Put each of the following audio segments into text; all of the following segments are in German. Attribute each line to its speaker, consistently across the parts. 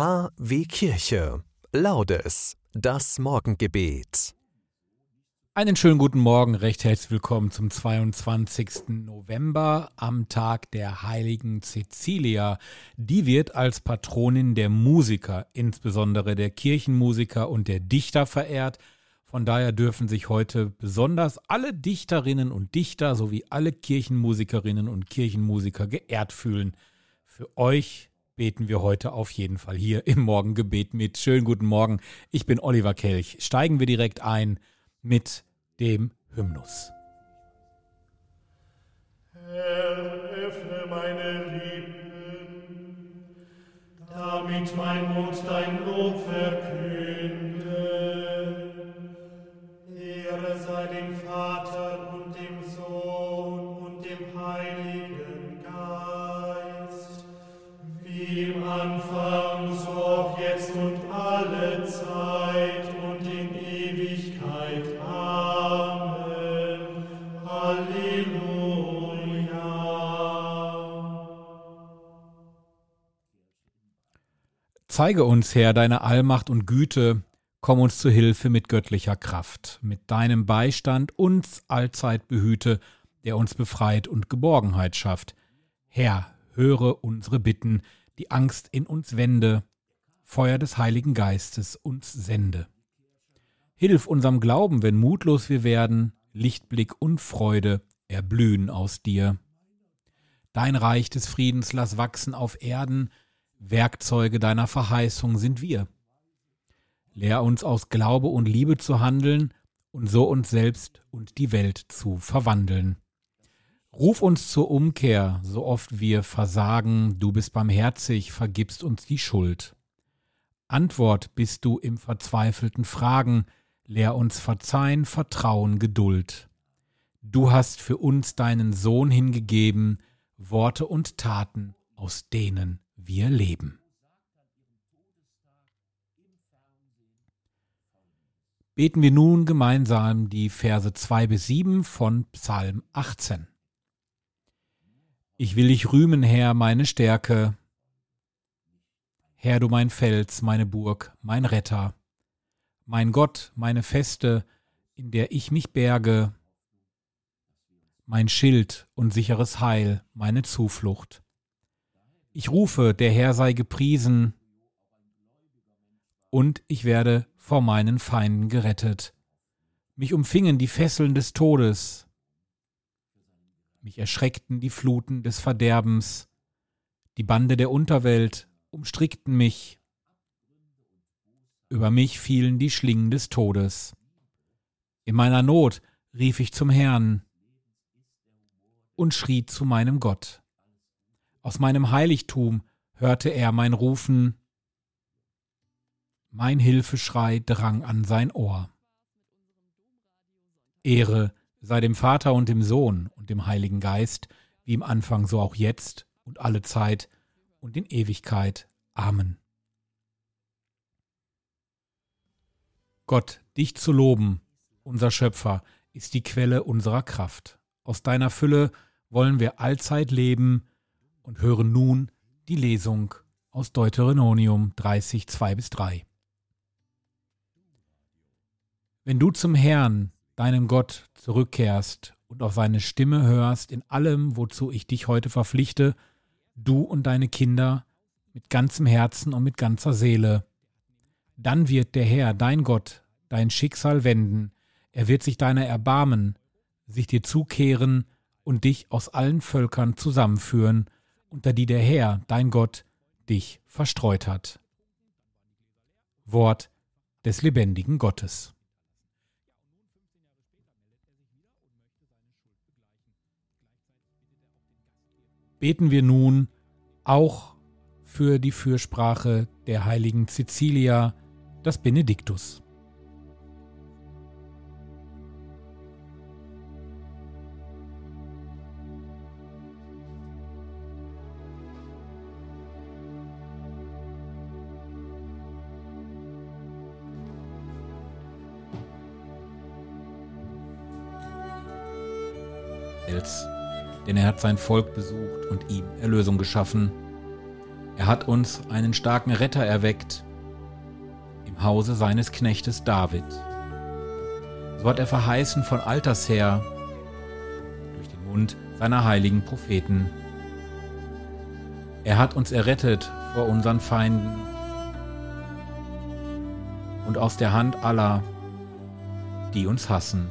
Speaker 1: KW Kirche. Laudes. Das Morgengebet.
Speaker 2: Einen schönen guten Morgen, recht herzlich willkommen zum 22. November am Tag der heiligen Cecilia. Die wird als Patronin der Musiker, insbesondere der Kirchenmusiker und der Dichter verehrt. Von daher dürfen sich heute besonders alle Dichterinnen und Dichter sowie alle Kirchenmusikerinnen und Kirchenmusiker geehrt fühlen. Für euch beten wir heute auf jeden Fall hier im Morgengebet mit. Schönen guten Morgen, ich bin Oliver Kelch. Steigen wir direkt ein mit dem Hymnus.
Speaker 3: Herr, öffne meine Anfang, so jetzt und alle Zeit und in Ewigkeit. Amen. Halleluja.
Speaker 2: Zeige uns, Herr, deine Allmacht und Güte, komm uns zu Hilfe mit göttlicher Kraft, mit deinem Beistand uns allzeit behüte, der uns befreit und Geborgenheit schafft. Herr, höre unsere Bitten, die Angst in uns wende, Feuer des Heiligen Geistes uns sende. Hilf unserem Glauben, wenn mutlos wir werden, Lichtblick und Freude erblühen aus dir. Dein Reich des Friedens lass wachsen auf Erden, Werkzeuge deiner Verheißung sind wir. Lehr uns aus Glaube und Liebe zu handeln und so uns selbst und die Welt zu verwandeln. Ruf uns zur Umkehr, so oft wir versagen, du bist barmherzig, vergibst uns die Schuld. Antwort bist du im verzweifelten Fragen, lehr uns Verzeihen, Vertrauen, Geduld. Du hast für uns deinen Sohn hingegeben, Worte und Taten, aus denen wir leben. Beten wir nun gemeinsam die Verse 2 bis 7 von Psalm 18. Ich will dich rühmen, Herr, meine Stärke. Herr, du mein Fels, meine Burg, mein Retter, mein Gott, meine Feste, in der ich mich berge, mein Schild und sicheres Heil, meine Zuflucht. Ich rufe, der Herr sei gepriesen, und ich werde vor meinen Feinden gerettet. Mich umfingen die Fesseln des Todes, mich erschreckten die Fluten des Verderbens, die Bande der Unterwelt umstrickten mich, über mich fielen die Schlingen des Todes. In meiner Not rief ich zum Herrn und schrie zu meinem Gott. Aus meinem Heiligtum hörte er mein Rufen, mein Hilfeschrei drang an sein Ohr. Ehre sei dem Vater und dem Sohn und dem Heiligen Geist, wie im Anfang so auch jetzt und alle Zeit und in Ewigkeit. Amen. Gott, dich zu loben, unser Schöpfer, ist die Quelle unserer Kraft. Aus deiner Fülle wollen wir allzeit leben und hören nun die Lesung aus Deuteronomium 30, 2 bis 3. Wenn du zum Herrn, deinem Gott, zurückkehrst und auf seine Stimme hörst in allem, wozu ich dich heute verpflichte, du und deine Kinder, mit ganzem Herzen und mit ganzer Seele, dann wird der Herr, dein Gott, dein Schicksal wenden, er wird sich deiner erbarmen, sich dir zukehren und dich aus allen Völkern zusammenführen, unter die der Herr, dein Gott, dich verstreut hat. Wort des lebendigen Gottes. Beten wir nun auch für die Fürsprache der heiligen Cecilia, das Benediktus. Denn er hat sein Volk besucht und ihm Erlösung geschaffen. Er hat uns einen starken Retter erweckt im Hause seines Knechtes David. So hat er verheißen von alters her durch den Mund seiner heiligen Propheten. Er hat uns errettet vor unseren Feinden und aus der Hand aller, die uns hassen.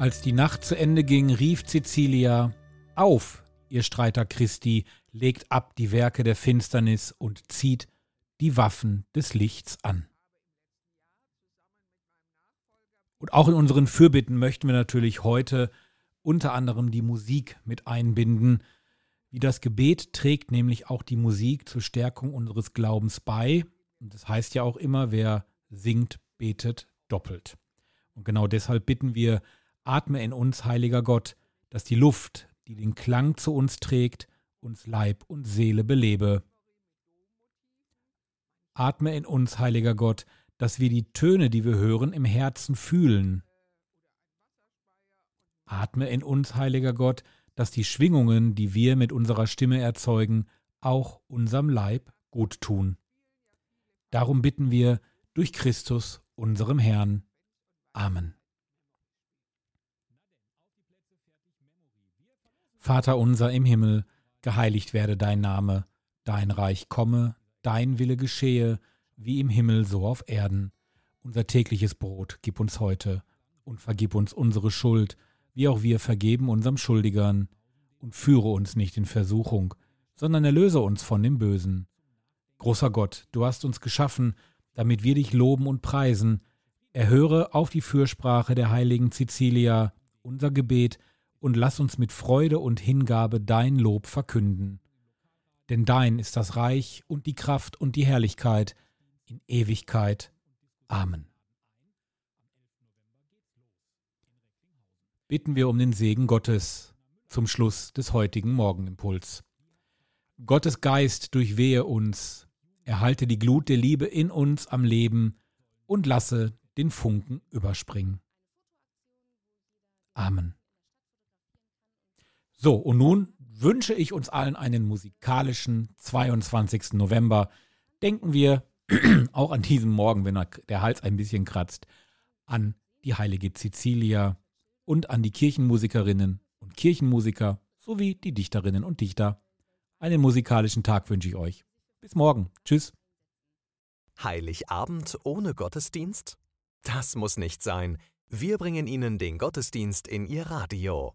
Speaker 2: Als die Nacht zu Ende ging, rief Cecilia Auf, ihr Streiter Christi, legt ab die Werke der Finsternis und zieht die Waffen des Lichts an. Und auch in unseren Fürbitten möchten wir natürlich heute unter anderem die Musik mit einbinden. Wie das Gebet trägt nämlich auch die Musik zur Stärkung unseres Glaubens bei. Und das heißt ja auch immer, wer singt, betet doppelt. Und genau deshalb bitten wir, Atme in uns, heiliger Gott, dass die Luft, die den Klang zu uns trägt, uns Leib und Seele belebe. Atme in uns, heiliger Gott, dass wir die Töne, die wir hören, im Herzen fühlen. Atme in uns, heiliger Gott, dass die Schwingungen, die wir mit unserer Stimme erzeugen, auch unserem Leib gut tun. Darum bitten wir durch Christus, unserem Herrn. Amen. Vater unser im Himmel, geheiligt werde dein Name, dein Reich komme, dein Wille geschehe, wie im Himmel so auf Erden. Unser tägliches Brot gib uns heute und vergib uns unsere Schuld, wie auch wir vergeben unserem Schuldigern. Und führe uns nicht in Versuchung, sondern erlöse uns von dem Bösen. Großer Gott, du hast uns geschaffen, damit wir dich loben und preisen. Erhöre auf die Fürsprache der heiligen Cecilia unser Gebet, und lass uns mit Freude und Hingabe dein Lob verkünden. Denn dein ist das Reich und die Kraft und die Herrlichkeit in Ewigkeit. Amen. Bitten wir um den Segen Gottes zum Schluss des heutigen Morgenimpuls. Gottes Geist durchwehe uns, erhalte die Glut der Liebe in uns am Leben und lasse den Funken überspringen. Amen. So, und nun wünsche ich uns allen einen musikalischen 22. November. Denken wir auch an diesem Morgen, wenn der Hals ein bisschen kratzt, an die heilige Cecilia und an die Kirchenmusikerinnen und Kirchenmusiker sowie die Dichterinnen und Dichter. Einen musikalischen Tag wünsche ich euch. Bis morgen. Tschüss.
Speaker 1: Heiligabend ohne Gottesdienst? Das muss nicht sein. Wir bringen Ihnen den Gottesdienst in Ihr Radio.